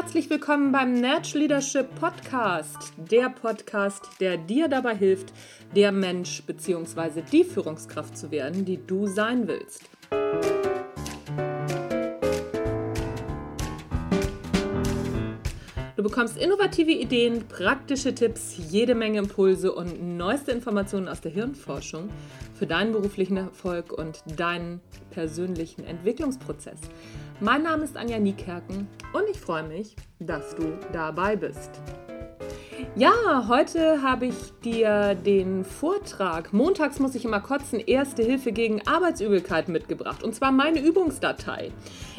herzlich willkommen beim Natural Leadership Podcast, der Podcast, der dir dabei hilft, der Mensch bzw. die Führungskraft zu werden, die du sein willst. Du bekommst innovative Ideen, praktische Tipps, jede Menge Impulse und neueste Informationen aus der Hirnforschung für deinen beruflichen Erfolg und deinen persönlichen Entwicklungsprozess. Mein Name ist Anja Niekerken und ich freue mich, dass du dabei bist. Ja, heute habe ich dir den Vortrag Montags muss ich immer kotzen, Erste Hilfe gegen Arbeitsübelkeit mitgebracht. Und zwar meine Übungsdatei.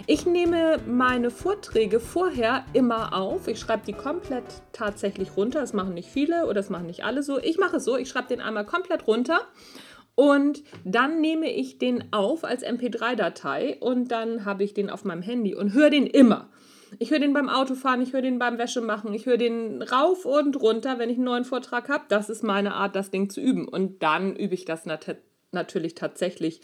Ich nehme meine Vorträge vorher immer auf. Ich schreibe die komplett tatsächlich runter. Das machen nicht viele oder das machen nicht alle so. Ich mache es so, ich schreibe den einmal komplett runter. Und dann nehme ich den auf als MP3-Datei und dann habe ich den auf meinem Handy und höre den immer. Ich höre den beim Autofahren, ich höre den beim Wäschemachen, ich höre den rauf und runter, wenn ich einen neuen Vortrag habe. Das ist meine Art, das Ding zu üben. Und dann übe ich das nat natürlich tatsächlich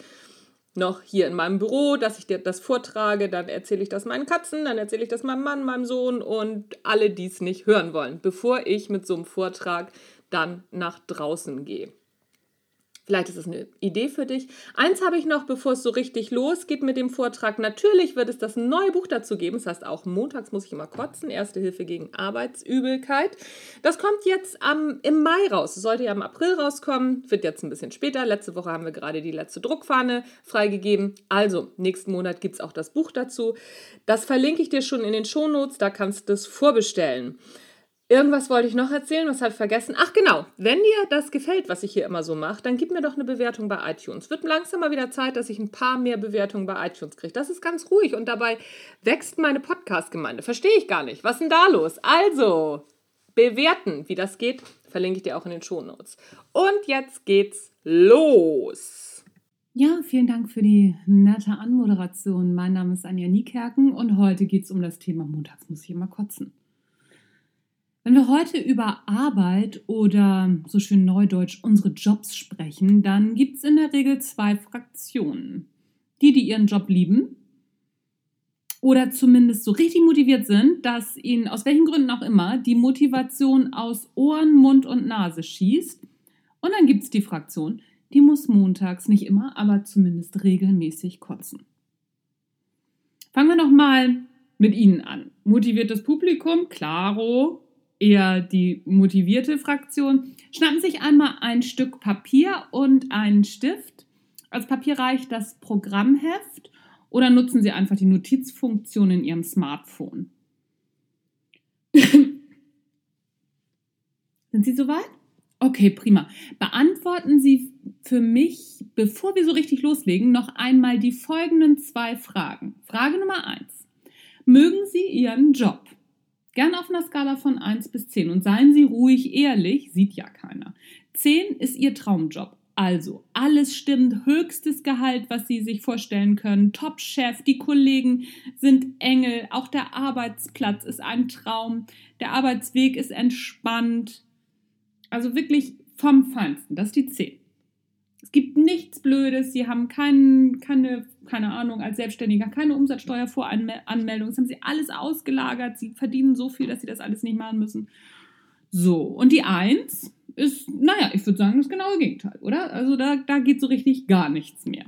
noch hier in meinem Büro, dass ich dir das vortrage, dann erzähle ich das meinen Katzen, dann erzähle ich das meinem Mann, meinem Sohn und alle, die es nicht hören wollen, bevor ich mit so einem Vortrag dann nach draußen gehe. Vielleicht ist es eine Idee für dich. Eins habe ich noch, bevor es so richtig losgeht mit dem Vortrag. Natürlich wird es das neue Buch dazu geben. Das heißt, auch montags muss ich immer kotzen. Erste Hilfe gegen Arbeitsübelkeit. Das kommt jetzt am, im Mai raus. Es sollte ja im April rauskommen. Wird jetzt ein bisschen später. Letzte Woche haben wir gerade die letzte Druckfahne freigegeben. Also, nächsten Monat gibt es auch das Buch dazu. Das verlinke ich dir schon in den Shownotes. Da kannst du es vorbestellen. Irgendwas wollte ich noch erzählen, was habe ich vergessen? Ach genau, wenn dir das gefällt, was ich hier immer so mache, dann gib mir doch eine Bewertung bei iTunes. Wird langsam mal wieder Zeit, dass ich ein paar mehr Bewertungen bei iTunes kriege. Das ist ganz ruhig und dabei wächst meine Podcast-Gemeinde. Verstehe ich gar nicht. Was ist denn da los? Also, bewerten, wie das geht, verlinke ich dir auch in den Shownotes. Und jetzt geht's los. Ja, vielen Dank für die nette Anmoderation. Mein Name ist Anja Niekerken und heute geht es um das Thema Montags muss ich immer kotzen. Wenn wir heute über Arbeit oder so schön neudeutsch unsere Jobs sprechen, dann gibt es in der Regel zwei Fraktionen. Die, die ihren Job lieben oder zumindest so richtig motiviert sind, dass ihnen aus welchen Gründen auch immer die Motivation aus Ohren, Mund und Nase schießt. Und dann gibt es die Fraktion, die muss montags nicht immer, aber zumindest regelmäßig kotzen. Fangen wir noch mal mit Ihnen an. Motiviertes Publikum, klaro, eher die motivierte Fraktion, schnappen sich einmal ein Stück Papier und einen Stift. Als Papier reicht das Programmheft oder nutzen Sie einfach die Notizfunktion in Ihrem Smartphone. Sind Sie soweit? Okay, prima. Beantworten Sie für mich, bevor wir so richtig loslegen, noch einmal die folgenden zwei Fragen. Frage Nummer eins. Mögen Sie Ihren Job? Gern auf einer Skala von 1 bis 10 und seien Sie ruhig ehrlich, sieht ja keiner. 10 ist Ihr Traumjob. Also, alles stimmt, höchstes Gehalt, was Sie sich vorstellen können, Top-Chef, die Kollegen sind Engel, auch der Arbeitsplatz ist ein Traum, der Arbeitsweg ist entspannt. Also wirklich vom Feinsten, das ist die 10. Es gibt nichts Blödes, sie haben kein, keine, keine Ahnung, als Selbstständiger keine Umsatzsteuervoranmeldung, das haben sie alles ausgelagert, sie verdienen so viel, dass sie das alles nicht machen müssen. So, und die Eins ist, naja, ich würde sagen, das genaue Gegenteil, oder? Also da, da geht so richtig gar nichts mehr.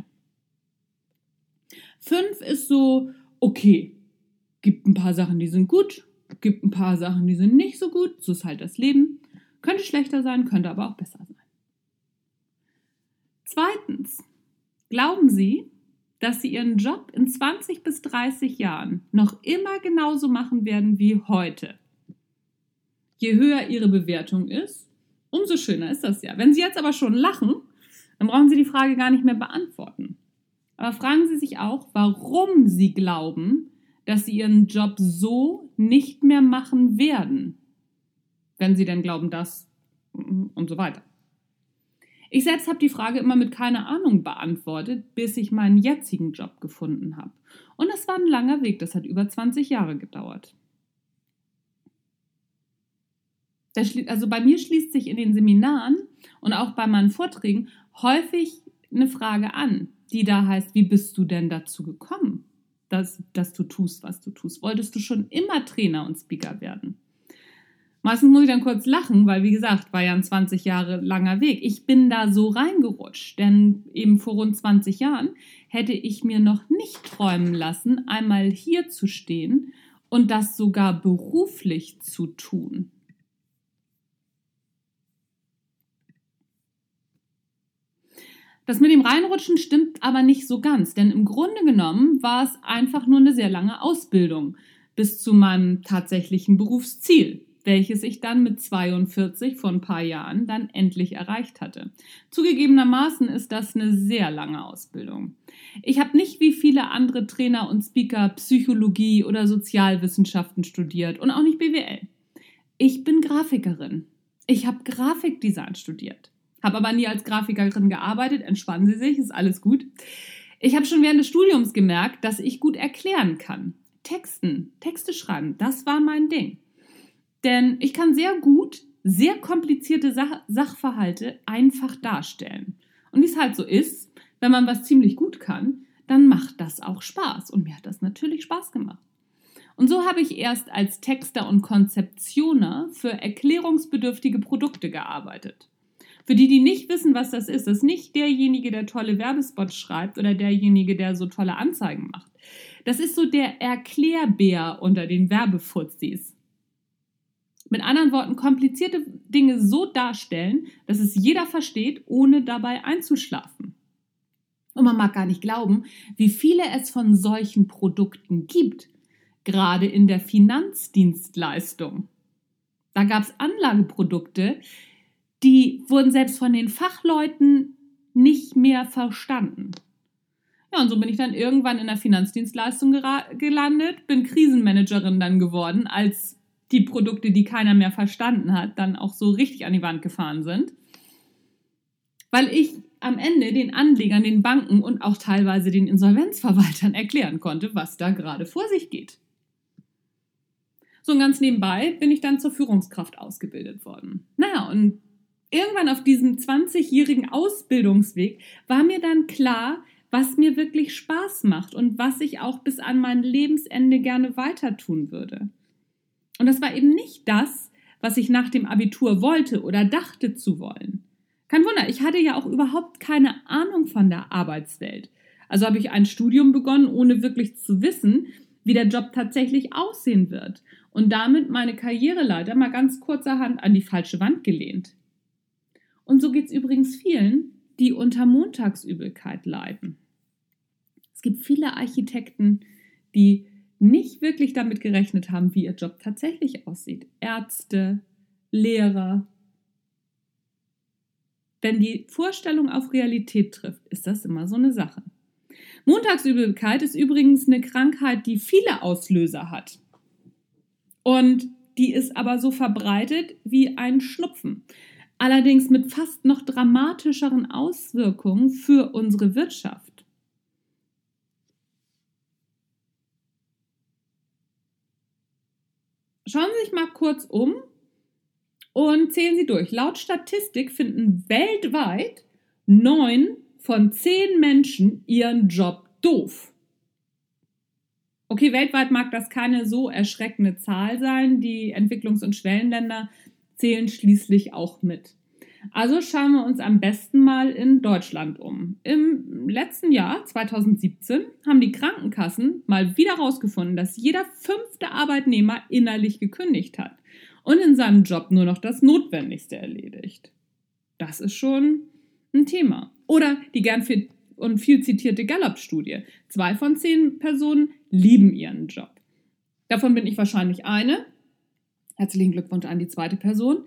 Fünf ist so, okay, gibt ein paar Sachen, die sind gut, gibt ein paar Sachen, die sind nicht so gut, so ist halt das Leben. Könnte schlechter sein, könnte aber auch besser sein. Zweitens, glauben Sie, dass Sie Ihren Job in 20 bis 30 Jahren noch immer genauso machen werden wie heute? Je höher Ihre Bewertung ist, umso schöner ist das ja. Wenn Sie jetzt aber schon lachen, dann brauchen Sie die Frage gar nicht mehr beantworten. Aber fragen Sie sich auch, warum Sie glauben, dass Sie Ihren Job so nicht mehr machen werden. Wenn Sie denn glauben, das und so weiter. Ich selbst habe die Frage immer mit keine Ahnung beantwortet, bis ich meinen jetzigen Job gefunden habe. Und das war ein langer Weg, das hat über 20 Jahre gedauert. Also bei mir schließt sich in den Seminaren und auch bei meinen Vorträgen häufig eine Frage an, die da heißt, wie bist du denn dazu gekommen? dass, dass du tust, was du tust? Wolltest du schon immer Trainer und Speaker werden? Meistens muss ich dann kurz lachen, weil wie gesagt, war ja ein 20 Jahre langer Weg. Ich bin da so reingerutscht, denn eben vor rund 20 Jahren hätte ich mir noch nicht träumen lassen, einmal hier zu stehen und das sogar beruflich zu tun. Das mit dem Reinrutschen stimmt aber nicht so ganz, denn im Grunde genommen war es einfach nur eine sehr lange Ausbildung bis zu meinem tatsächlichen Berufsziel welches ich dann mit 42 vor ein paar Jahren dann endlich erreicht hatte. Zugegebenermaßen ist das eine sehr lange Ausbildung. Ich habe nicht wie viele andere Trainer und Speaker Psychologie oder Sozialwissenschaften studiert und auch nicht BWL. Ich bin Grafikerin. Ich habe Grafikdesign studiert, habe aber nie als Grafikerin gearbeitet. Entspannen Sie sich, ist alles gut. Ich habe schon während des Studiums gemerkt, dass ich gut erklären kann. Texten, Texte schreiben, das war mein Ding. Denn ich kann sehr gut sehr komplizierte Sach Sachverhalte einfach darstellen. Und wie es halt so ist, wenn man was ziemlich gut kann, dann macht das auch Spaß. Und mir hat das natürlich Spaß gemacht. Und so habe ich erst als Texter und Konzeptioner für erklärungsbedürftige Produkte gearbeitet. Für die, die nicht wissen, was das ist, das ist nicht derjenige, der tolle Werbespots schreibt oder derjenige, der so tolle Anzeigen macht. Das ist so der Erklärbär unter den Werbefuzis. Mit anderen Worten, komplizierte Dinge so darstellen, dass es jeder versteht, ohne dabei einzuschlafen. Und man mag gar nicht glauben, wie viele es von solchen Produkten gibt, gerade in der Finanzdienstleistung. Da gab es Anlageprodukte, die wurden selbst von den Fachleuten nicht mehr verstanden. Ja, und so bin ich dann irgendwann in der Finanzdienstleistung gelandet, bin Krisenmanagerin dann geworden als die Produkte, die keiner mehr verstanden hat, dann auch so richtig an die Wand gefahren sind. Weil ich am Ende den Anlegern, den Banken und auch teilweise den Insolvenzverwaltern erklären konnte, was da gerade vor sich geht. So ganz nebenbei bin ich dann zur Führungskraft ausgebildet worden. Naja, und irgendwann auf diesem 20-jährigen Ausbildungsweg war mir dann klar, was mir wirklich Spaß macht und was ich auch bis an mein Lebensende gerne weiter tun würde. Und das war eben nicht das, was ich nach dem Abitur wollte oder dachte zu wollen. Kein Wunder, ich hatte ja auch überhaupt keine Ahnung von der Arbeitswelt. Also habe ich ein Studium begonnen, ohne wirklich zu wissen, wie der Job tatsächlich aussehen wird. Und damit meine Karriereleiter mal ganz kurzerhand an die falsche Wand gelehnt. Und so geht es übrigens vielen, die unter Montagsübelkeit leiden. Es gibt viele Architekten, die nicht wirklich damit gerechnet haben, wie ihr Job tatsächlich aussieht. Ärzte, Lehrer. Wenn die Vorstellung auf Realität trifft, ist das immer so eine Sache. Montagsübelkeit ist übrigens eine Krankheit, die viele Auslöser hat. Und die ist aber so verbreitet wie ein Schnupfen. Allerdings mit fast noch dramatischeren Auswirkungen für unsere Wirtschaft. Schauen Sie sich mal kurz um und zählen Sie durch. Laut Statistik finden weltweit neun von zehn Menschen ihren Job doof. Okay, weltweit mag das keine so erschreckende Zahl sein. Die Entwicklungs- und Schwellenländer zählen schließlich auch mit. Also schauen wir uns am besten mal in Deutschland um. Im letzten Jahr, 2017, haben die Krankenkassen mal wieder herausgefunden, dass jeder fünfte Arbeitnehmer innerlich gekündigt hat und in seinem Job nur noch das Notwendigste erledigt. Das ist schon ein Thema. Oder die gern viel und viel zitierte Gallup-Studie. Zwei von zehn Personen lieben ihren Job. Davon bin ich wahrscheinlich eine. Herzlichen Glückwunsch an die zweite Person.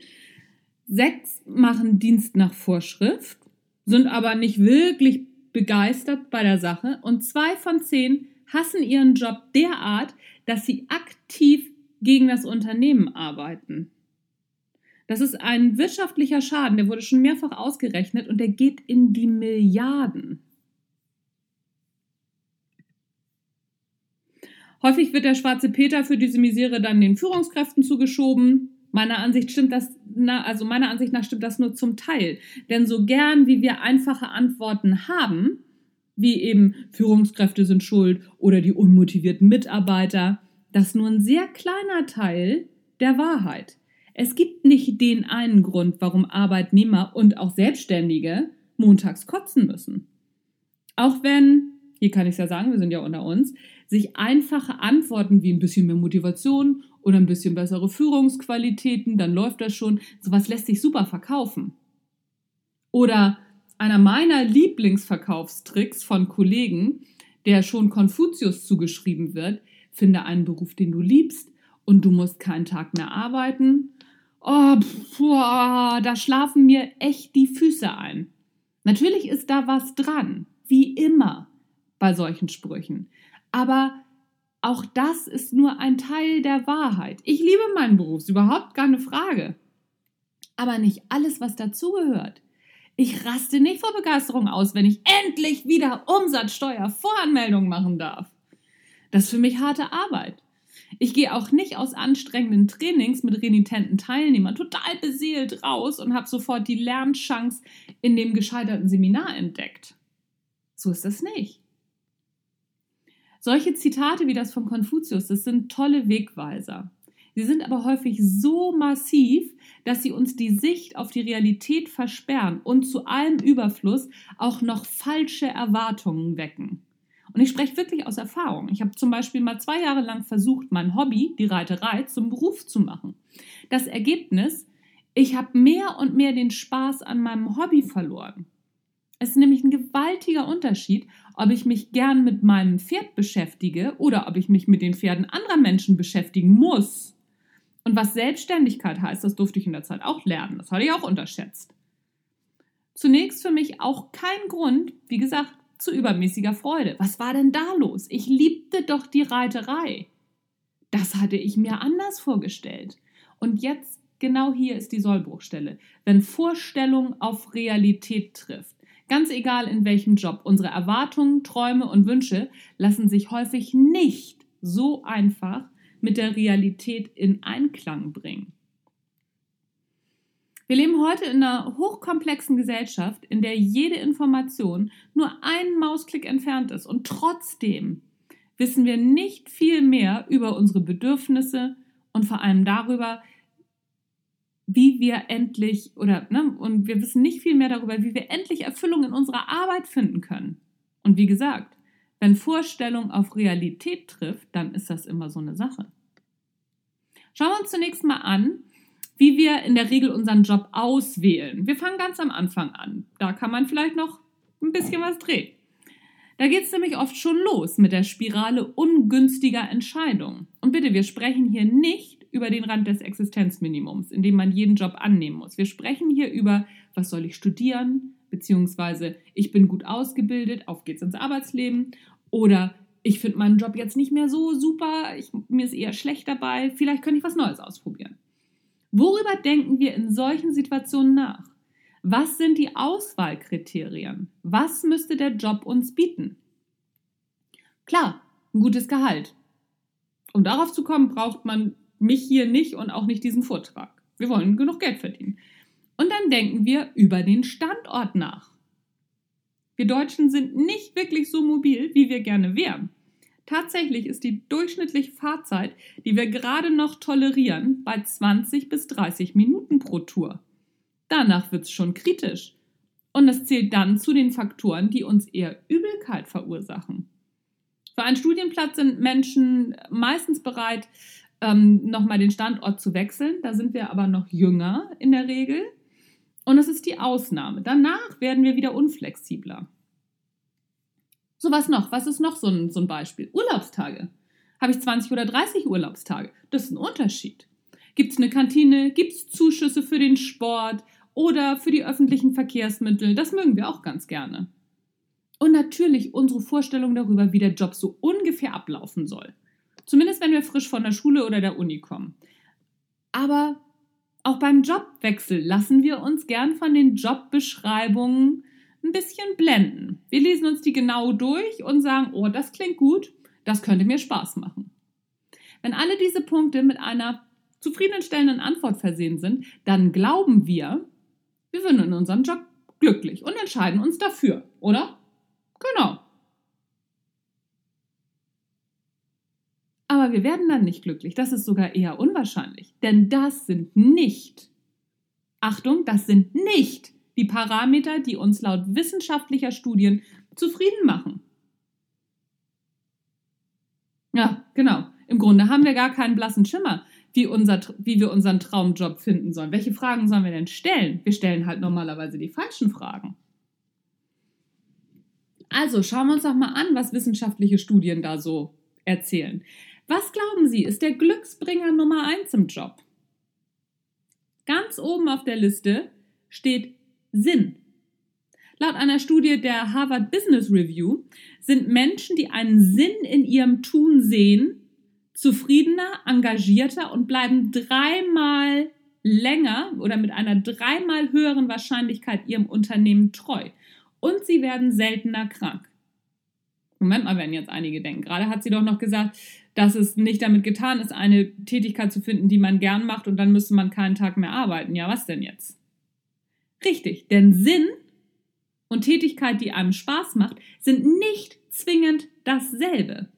Sechs machen Dienst nach Vorschrift, sind aber nicht wirklich begeistert bei der Sache. Und zwei von zehn hassen ihren Job derart, dass sie aktiv gegen das Unternehmen arbeiten. Das ist ein wirtschaftlicher Schaden, der wurde schon mehrfach ausgerechnet und der geht in die Milliarden. Häufig wird der schwarze Peter für diese Misere dann den Führungskräften zugeschoben. Meiner Ansicht stimmt das, na, also meiner Ansicht nach stimmt das nur zum Teil. Denn so gern wie wir einfache Antworten haben, wie eben Führungskräfte sind schuld oder die unmotivierten Mitarbeiter. Das ist nur ein sehr kleiner Teil der Wahrheit. Es gibt nicht den einen Grund, warum Arbeitnehmer und auch Selbstständige montags kotzen müssen. Auch wenn, hier kann ich es ja sagen, wir sind ja unter uns, sich einfache Antworten wie ein bisschen mehr Motivation oder ein bisschen bessere Führungsqualitäten, dann läuft das schon, sowas lässt sich super verkaufen. Oder einer meiner Lieblingsverkaufstricks von Kollegen, der schon Konfuzius zugeschrieben wird, finde einen Beruf, den du liebst und du musst keinen Tag mehr arbeiten. Oh, pff, boah, da schlafen mir echt die Füße ein. Natürlich ist da was dran, wie immer bei solchen Sprüchen. Aber auch das ist nur ein Teil der Wahrheit. Ich liebe meinen Beruf, überhaupt keine Frage. Aber nicht alles, was dazugehört. Ich raste nicht vor Begeisterung aus, wenn ich endlich wieder Umsatzsteuervoranmeldung machen darf. Das ist für mich harte Arbeit. Ich gehe auch nicht aus anstrengenden Trainings mit renitenten Teilnehmern total beseelt raus und habe sofort die Lernchance in dem gescheiterten Seminar entdeckt. So ist das nicht. Solche Zitate wie das von Konfuzius, das sind tolle Wegweiser. Sie sind aber häufig so massiv, dass sie uns die Sicht auf die Realität versperren und zu allem Überfluss auch noch falsche Erwartungen wecken. Und ich spreche wirklich aus Erfahrung. Ich habe zum Beispiel mal zwei Jahre lang versucht, mein Hobby, die Reiterei, zum Beruf zu machen. Das Ergebnis, ich habe mehr und mehr den Spaß an meinem Hobby verloren. Es ist nämlich ein gewaltiger Unterschied, ob ich mich gern mit meinem Pferd beschäftige oder ob ich mich mit den Pferden anderer Menschen beschäftigen muss. Und was Selbstständigkeit heißt, das durfte ich in der Zeit auch lernen. Das hatte ich auch unterschätzt. Zunächst für mich auch kein Grund, wie gesagt, zu übermäßiger Freude. Was war denn da los? Ich liebte doch die Reiterei. Das hatte ich mir anders vorgestellt. Und jetzt, genau hier ist die Sollbruchstelle. Wenn Vorstellung auf Realität trifft, ganz egal in welchem Job, unsere Erwartungen, Träume und Wünsche lassen sich häufig nicht so einfach mit der Realität in Einklang bringen. Wir leben heute in einer hochkomplexen Gesellschaft, in der jede Information nur einen Mausklick entfernt ist und trotzdem wissen wir nicht viel mehr über unsere Bedürfnisse und vor allem darüber, wie wir endlich oder ne, und wir wissen nicht viel mehr darüber, wie wir endlich Erfüllung in unserer Arbeit finden können. Und wie gesagt, wenn Vorstellung auf Realität trifft, dann ist das immer so eine Sache. Schauen wir uns zunächst mal an, wie wir in der Regel unseren Job auswählen. Wir fangen ganz am Anfang an. Da kann man vielleicht noch ein bisschen was drehen. Da geht es nämlich oft schon los mit der Spirale ungünstiger Entscheidungen. Und bitte, wir sprechen hier nicht über den Rand des Existenzminimums, in dem man jeden Job annehmen muss. Wir sprechen hier über, was soll ich studieren, beziehungsweise ich bin gut ausgebildet, auf geht's ins Arbeitsleben oder ich finde meinen Job jetzt nicht mehr so super, ich, mir ist eher schlecht dabei, vielleicht könnte ich was Neues ausprobieren. Worüber denken wir in solchen Situationen nach? Was sind die Auswahlkriterien? Was müsste der Job uns bieten? Klar, ein gutes Gehalt. Um darauf zu kommen, braucht man mich hier nicht und auch nicht diesen Vortrag. Wir wollen genug Geld verdienen. Und dann denken wir über den Standort nach. Wir Deutschen sind nicht wirklich so mobil, wie wir gerne wären. Tatsächlich ist die durchschnittliche Fahrzeit, die wir gerade noch tolerieren, bei 20 bis 30 Minuten pro Tour. Danach wird es schon kritisch. Und es zählt dann zu den Faktoren, die uns eher Übelkeit verursachen. Für einen Studienplatz sind Menschen meistens bereit, ähm, nochmal den Standort zu wechseln. Da sind wir aber noch jünger in der Regel. Und es ist die Ausnahme. Danach werden wir wieder unflexibler. So was noch? Was ist noch so ein, so ein Beispiel? Urlaubstage. Habe ich 20 oder 30 Urlaubstage? Das ist ein Unterschied. Gibt es eine Kantine? Gibt es Zuschüsse für den Sport oder für die öffentlichen Verkehrsmittel? Das mögen wir auch ganz gerne. Und natürlich unsere Vorstellung darüber, wie der Job so ungefähr ablaufen soll. Zumindest wenn wir frisch von der Schule oder der Uni kommen. Aber auch beim Jobwechsel lassen wir uns gern von den Jobbeschreibungen ein bisschen blenden. Wir lesen uns die genau durch und sagen, oh, das klingt gut, das könnte mir Spaß machen. Wenn alle diese Punkte mit einer zufriedenstellenden Antwort versehen sind, dann glauben wir, wir sind in unserem Job glücklich und entscheiden uns dafür, oder? Genau. Wir werden dann nicht glücklich. Das ist sogar eher unwahrscheinlich. Denn das sind nicht, Achtung, das sind nicht die Parameter, die uns laut wissenschaftlicher Studien zufrieden machen. Ja, genau. Im Grunde haben wir gar keinen blassen Schimmer, wie, unser, wie wir unseren Traumjob finden sollen. Welche Fragen sollen wir denn stellen? Wir stellen halt normalerweise die falschen Fragen. Also schauen wir uns doch mal an, was wissenschaftliche Studien da so erzählen. Was glauben Sie, ist der Glücksbringer Nummer eins im Job? Ganz oben auf der Liste steht Sinn. Laut einer Studie der Harvard Business Review sind Menschen, die einen Sinn in ihrem Tun sehen, zufriedener, engagierter und bleiben dreimal länger oder mit einer dreimal höheren Wahrscheinlichkeit ihrem Unternehmen treu. Und sie werden seltener krank. Moment mal, werden jetzt einige denken. Gerade hat sie doch noch gesagt, dass es nicht damit getan ist, eine Tätigkeit zu finden, die man gern macht und dann müsste man keinen Tag mehr arbeiten. Ja, was denn jetzt? Richtig, denn Sinn und Tätigkeit, die einem Spaß macht, sind nicht zwingend dasselbe.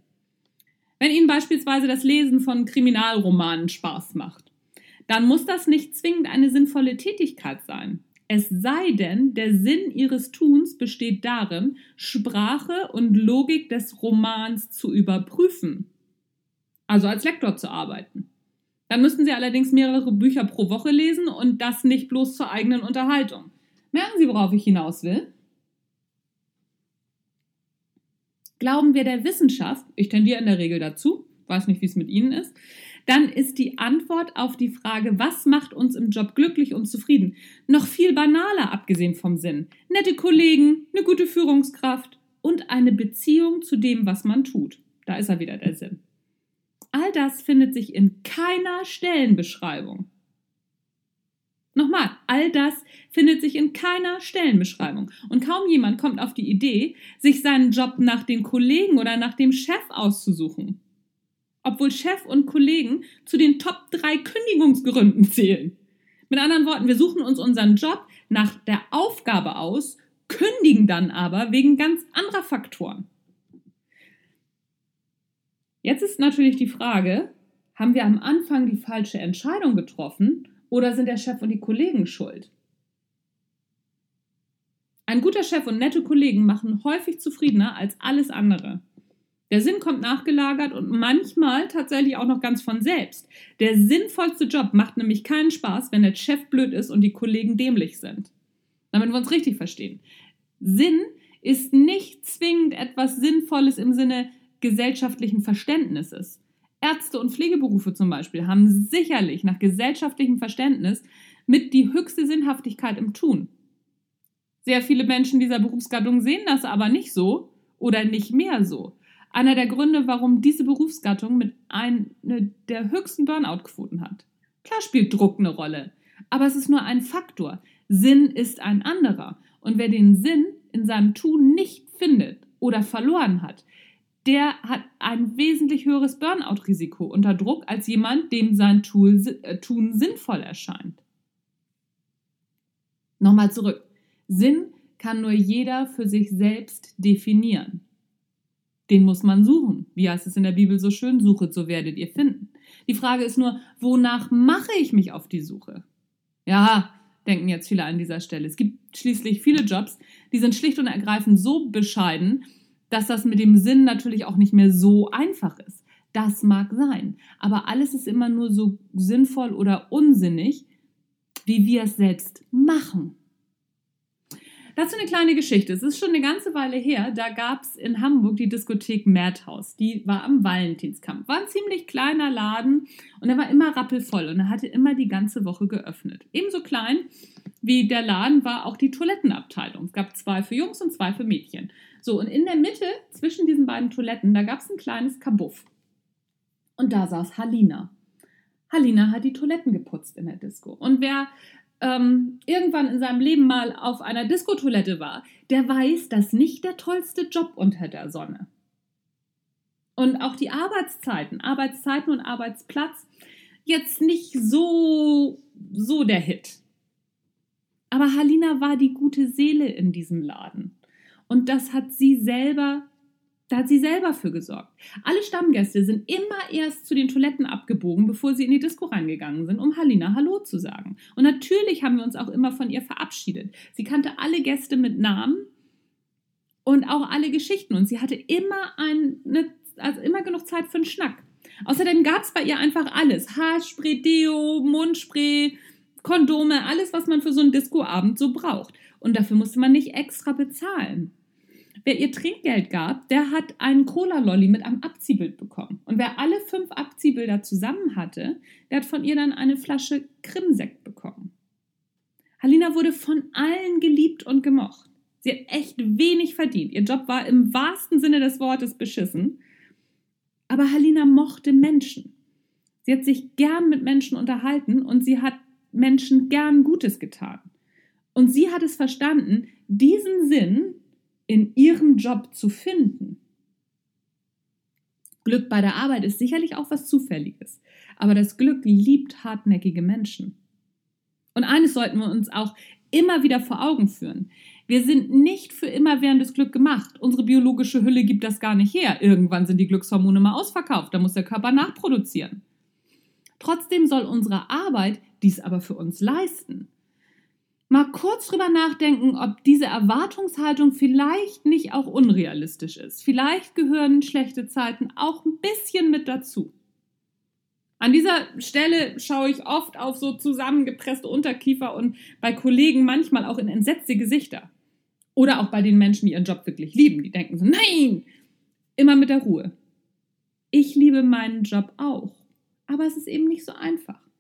Wenn Ihnen beispielsweise das Lesen von Kriminalromanen Spaß macht, dann muss das nicht zwingend eine sinnvolle Tätigkeit sein. Es sei denn, der Sinn ihres Tuns besteht darin, Sprache und Logik des Romans zu überprüfen. Also als Lektor zu arbeiten. Dann müssten Sie allerdings mehrere Bücher pro Woche lesen und das nicht bloß zur eigenen Unterhaltung. Merken Sie, worauf ich hinaus will? Glauben wir der Wissenschaft, ich tendiere in der Regel dazu, weiß nicht, wie es mit Ihnen ist, dann ist die Antwort auf die Frage, was macht uns im Job glücklich und zufrieden, noch viel banaler, abgesehen vom Sinn. Nette Kollegen, eine gute Führungskraft und eine Beziehung zu dem, was man tut. Da ist er wieder der Sinn. All das findet sich in keiner Stellenbeschreibung. Nochmal, all das findet sich in keiner Stellenbeschreibung. Und kaum jemand kommt auf die Idee, sich seinen Job nach den Kollegen oder nach dem Chef auszusuchen obwohl Chef und Kollegen zu den Top 3 Kündigungsgründen zählen. Mit anderen Worten, wir suchen uns unseren Job nach der Aufgabe aus, kündigen dann aber wegen ganz anderer Faktoren. Jetzt ist natürlich die Frage, haben wir am Anfang die falsche Entscheidung getroffen oder sind der Chef und die Kollegen schuld? Ein guter Chef und nette Kollegen machen häufig zufriedener als alles andere. Der Sinn kommt nachgelagert und manchmal tatsächlich auch noch ganz von selbst. Der sinnvollste Job macht nämlich keinen Spaß, wenn der Chef blöd ist und die Kollegen dämlich sind. Damit wir uns richtig verstehen. Sinn ist nicht zwingend etwas Sinnvolles im Sinne gesellschaftlichen Verständnisses. Ärzte und Pflegeberufe zum Beispiel haben sicherlich nach gesellschaftlichem Verständnis mit die höchste Sinnhaftigkeit im Tun. Sehr viele Menschen dieser Berufsgattung sehen das aber nicht so oder nicht mehr so einer der Gründe, warum diese Berufsgattung mit einer der höchsten Burnout-Quoten hat. Klar spielt Druck eine Rolle, aber es ist nur ein Faktor. Sinn ist ein anderer. Und wer den Sinn in seinem Tun nicht findet oder verloren hat, der hat ein wesentlich höheres Burnout-Risiko unter Druck als jemand, dem sein äh, Tun sinnvoll erscheint. Nochmal zurück. Sinn kann nur jeder für sich selbst definieren. Den muss man suchen. Wie heißt es in der Bibel so schön? Suchet, so werdet ihr finden. Die Frage ist nur, wonach mache ich mich auf die Suche? Ja, denken jetzt viele an dieser Stelle. Es gibt schließlich viele Jobs, die sind schlicht und ergreifend so bescheiden, dass das mit dem Sinn natürlich auch nicht mehr so einfach ist. Das mag sein, aber alles ist immer nur so sinnvoll oder unsinnig, wie wir es selbst machen. Dazu eine kleine Geschichte. Es ist schon eine ganze Weile her. Da gab es in Hamburg die Diskothek Madhouse. Die war am Valentinskampf. War ein ziemlich kleiner Laden und er war immer rappelvoll und er hatte immer die ganze Woche geöffnet. Ebenso klein wie der Laden war auch die Toilettenabteilung. Es gab zwei für Jungs und zwei für Mädchen. So, und in der Mitte zwischen diesen beiden Toiletten, da gab es ein kleines Kabuff. Und da saß Halina. Halina hat die Toiletten geputzt in der Disco. Und wer ähm, irgendwann in seinem Leben mal auf einer Diskotoilette war, der weiß, dass nicht der tollste Job unter der Sonne. Und auch die Arbeitszeiten, Arbeitszeiten und Arbeitsplatz, jetzt nicht so, so der Hit. Aber Halina war die gute Seele in diesem Laden. Und das hat sie selber Da hat sie selber für gesorgt. Alle Stammgäste sind immer erst zu den Toiletten abgebogen, bevor sie in die Disco reingegangen sind, um Halina Hallo zu sagen. Und natürlich haben wir uns auch immer von ihr verabschiedet. Sie kannte alle Gäste mit Namen und auch alle Geschichten. Und sie hatte immer eine, also immer genug Zeit für einen Schnack. Außerdem gab es bei ihr einfach alles. Haarspray, Deo, Mundspray, Kondome, alles, was man für so einen Discoabend so braucht. Und dafür musste man nicht extra bezahlen. Wer ihr Trinkgeld gab, der hat einen Cola-Lolly mit einem Abziehbild bekommen. Und wer alle fünf Abziehbilder zusammen hatte, der hat von ihr dann eine Flasche Krimsekt bekommen. Halina wurde von allen geliebt und gemocht. Sie hat echt wenig verdient. Ihr Job war im wahrsten Sinne des Wortes beschissen. Aber Halina mochte Menschen. Sie hat sich gern mit Menschen unterhalten und sie hat Menschen gern Gutes getan. Und sie hat es verstanden, diesen Sinn in ihrem Job zu finden. Glück bei der Arbeit ist sicherlich auch was Zufälliges, aber das Glück liebt hartnäckige Menschen. Und eines sollten wir uns auch immer wieder vor Augen führen. Wir sind nicht für immer währendes Glück gemacht. Unsere biologische Hülle gibt das gar nicht her. Irgendwann sind die Glückshormone mal ausverkauft, da muss der Körper nachproduzieren. Trotzdem soll unsere Arbeit dies aber für uns leisten mal kurz drüber nachdenken, ob diese Erwartungshaltung vielleicht nicht auch unrealistisch ist. Vielleicht gehören schlechte Zeiten auch ein bisschen mit dazu. An dieser Stelle schaue ich oft auf so zusammengepresste Unterkiefer und bei Kollegen manchmal auch in entsetzte Gesichter. Oder auch bei den Menschen, die ihren Job wirklich lieben. Die denken so, nein, immer mit der Ruhe. Ich liebe meinen Job auch, aber es ist eben nicht so einfach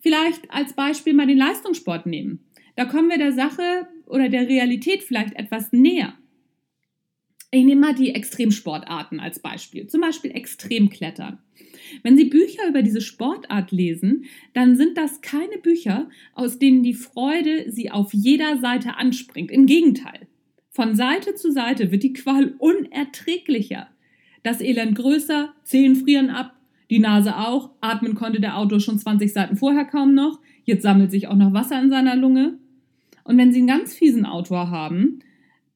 vielleicht als Beispiel mal den Leistungssport nehmen. Da kommen wir der Sache oder der Realität vielleicht etwas näher. Ich nehme mal die Extremsportarten als Beispiel, zum Beispiel Extremklettern. Wenn Sie Bücher über diese Sportart lesen, dann sind das keine Bücher, aus denen die Freude Sie auf jeder Seite anspringt. Im Gegenteil. Von Seite zu Seite wird die Qual unerträglicher. Das Elend größer, Zehen frieren ab, die Nase auch. Atmen konnte der Autor schon 20 Seiten vorher kaum noch. Jetzt sammelt sich auch noch Wasser in seiner Lunge. Und wenn Sie einen ganz fiesen Autor haben,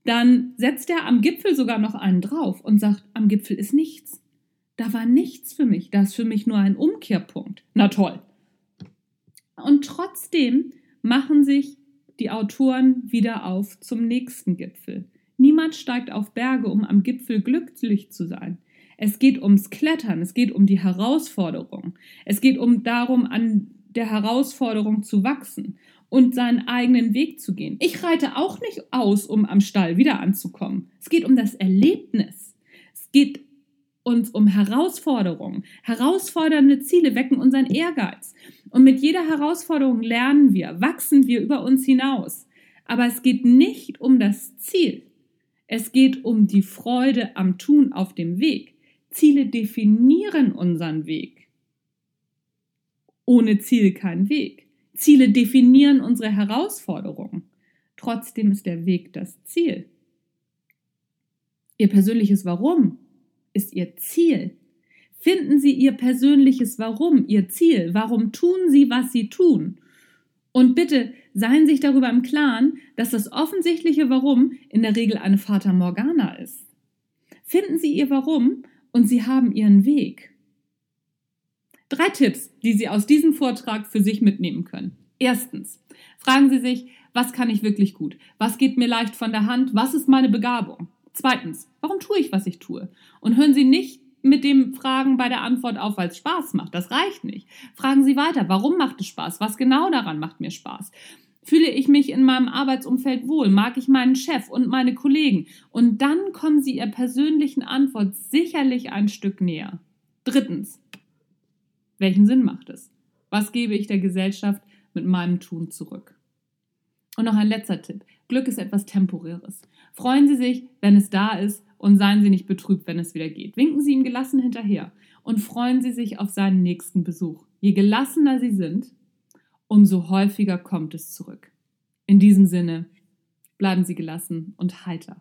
dann setzt er am Gipfel sogar noch einen drauf und sagt, am Gipfel ist nichts. Da war nichts für mich. Da ist für mich nur ein Umkehrpunkt. Na toll. Und trotzdem machen sich die Autoren wieder auf zum nächsten Gipfel. Niemand steigt auf Berge, um am Gipfel glücklich zu sein. Es geht ums Klettern, es geht um die Herausforderung. Es geht um darum, an der Herausforderung zu wachsen und seinen eigenen Weg zu gehen. Ich reite auch nicht aus, um am Stall wieder anzukommen. Es geht um das Erlebnis. Es geht uns um Herausforderungen. Herausfordernde Ziele wecken unseren Ehrgeiz. Und mit jeder Herausforderung lernen wir, wachsen wir über uns hinaus. Aber es geht nicht um das Ziel. Es geht um die Freude am Tun auf dem Weg. Ziele definieren unseren Weg. Ohne Ziel kein Weg. Ziele definieren unsere Herausforderungen. Trotzdem ist der Weg das Ziel. Ihr persönliches Warum ist Ihr Ziel. Finden Sie Ihr persönliches Warum, Ihr Ziel. Warum tun Sie, was Sie tun? Und bitte seien Sie sich darüber im Klaren, dass das offensichtliche Warum in der Regel eine Fata Morgana ist. Finden Sie Ihr Warum und sie haben ihren Weg. Drei Tipps, die Sie aus diesem Vortrag für sich mitnehmen können. Erstens, fragen Sie sich, was kann ich wirklich gut? Was geht mir leicht von der Hand? Was ist meine Begabung? Zweitens, warum tue ich, was ich tue? Und hören Sie nicht mit dem Fragen bei der Antwort auf, weil es Spaß macht. Das reicht nicht. Fragen Sie weiter, warum macht es Spaß? Was genau daran macht mir Spaß? Fühle ich mich in meinem Arbeitsumfeld wohl? Mag ich meinen Chef und meine Kollegen? Und dann kommen Sie Ihrer persönlichen Antwort sicherlich ein Stück näher. Drittens. Welchen Sinn macht es? Was gebe ich der Gesellschaft mit meinem Tun zurück? Und noch ein letzter Tipp. Glück ist etwas Temporäres. Freuen Sie sich, wenn es da ist und seien Sie nicht betrübt, wenn es wieder geht. Winken Sie ihm gelassen hinterher und freuen Sie sich auf seinen nächsten Besuch. Je gelassener Sie sind, umso häufiger kommt es zurück. In diesem Sinne, bleiben Sie gelassen und heiter,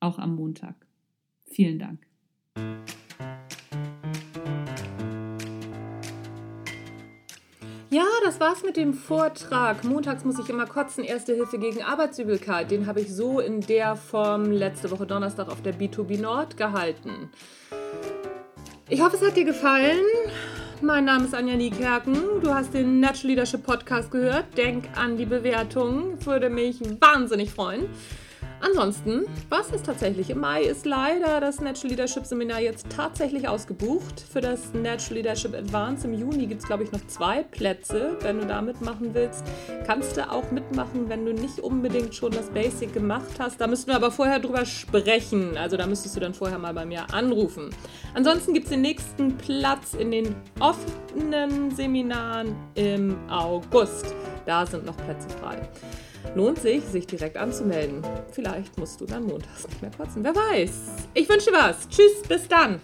auch am Montag. Vielen Dank. Ja, das war's mit dem Vortrag. Montags muss ich immer kotzen. Erste Hilfe gegen Arbeitsübelkeit. Den habe ich so in der Form letzte Woche Donnerstag auf der B2B Nord gehalten. Ich hoffe, es hat dir gefallen. Mein Name ist Anja Niekerken. Du hast den Natural Leadership Podcast gehört. Denk an die Bewertung. Würde mich wahnsinnig freuen. Ansonsten, was ist tatsächlich? Im Mai ist leider das Natural Leadership Seminar jetzt tatsächlich ausgebucht. Für das Natural Leadership Advance im Juni gibt es, glaube ich, noch zwei Plätze. Wenn du da mitmachen willst, kannst du auch mitmachen, wenn du nicht unbedingt schon das Basic gemacht hast. Da müssten wir aber vorher drüber sprechen. Also da müsstest du dann vorher mal bei mir anrufen. Ansonsten gibt es den nächsten Platz in den offenen Seminaren im August. Da sind noch Plätze frei lohnt sich, sich direkt anzumelden. Vielleicht musst du dann montags nicht mehr kotzen. Wer weiß. Ich wünsche dir was. Tschüss, bis dann.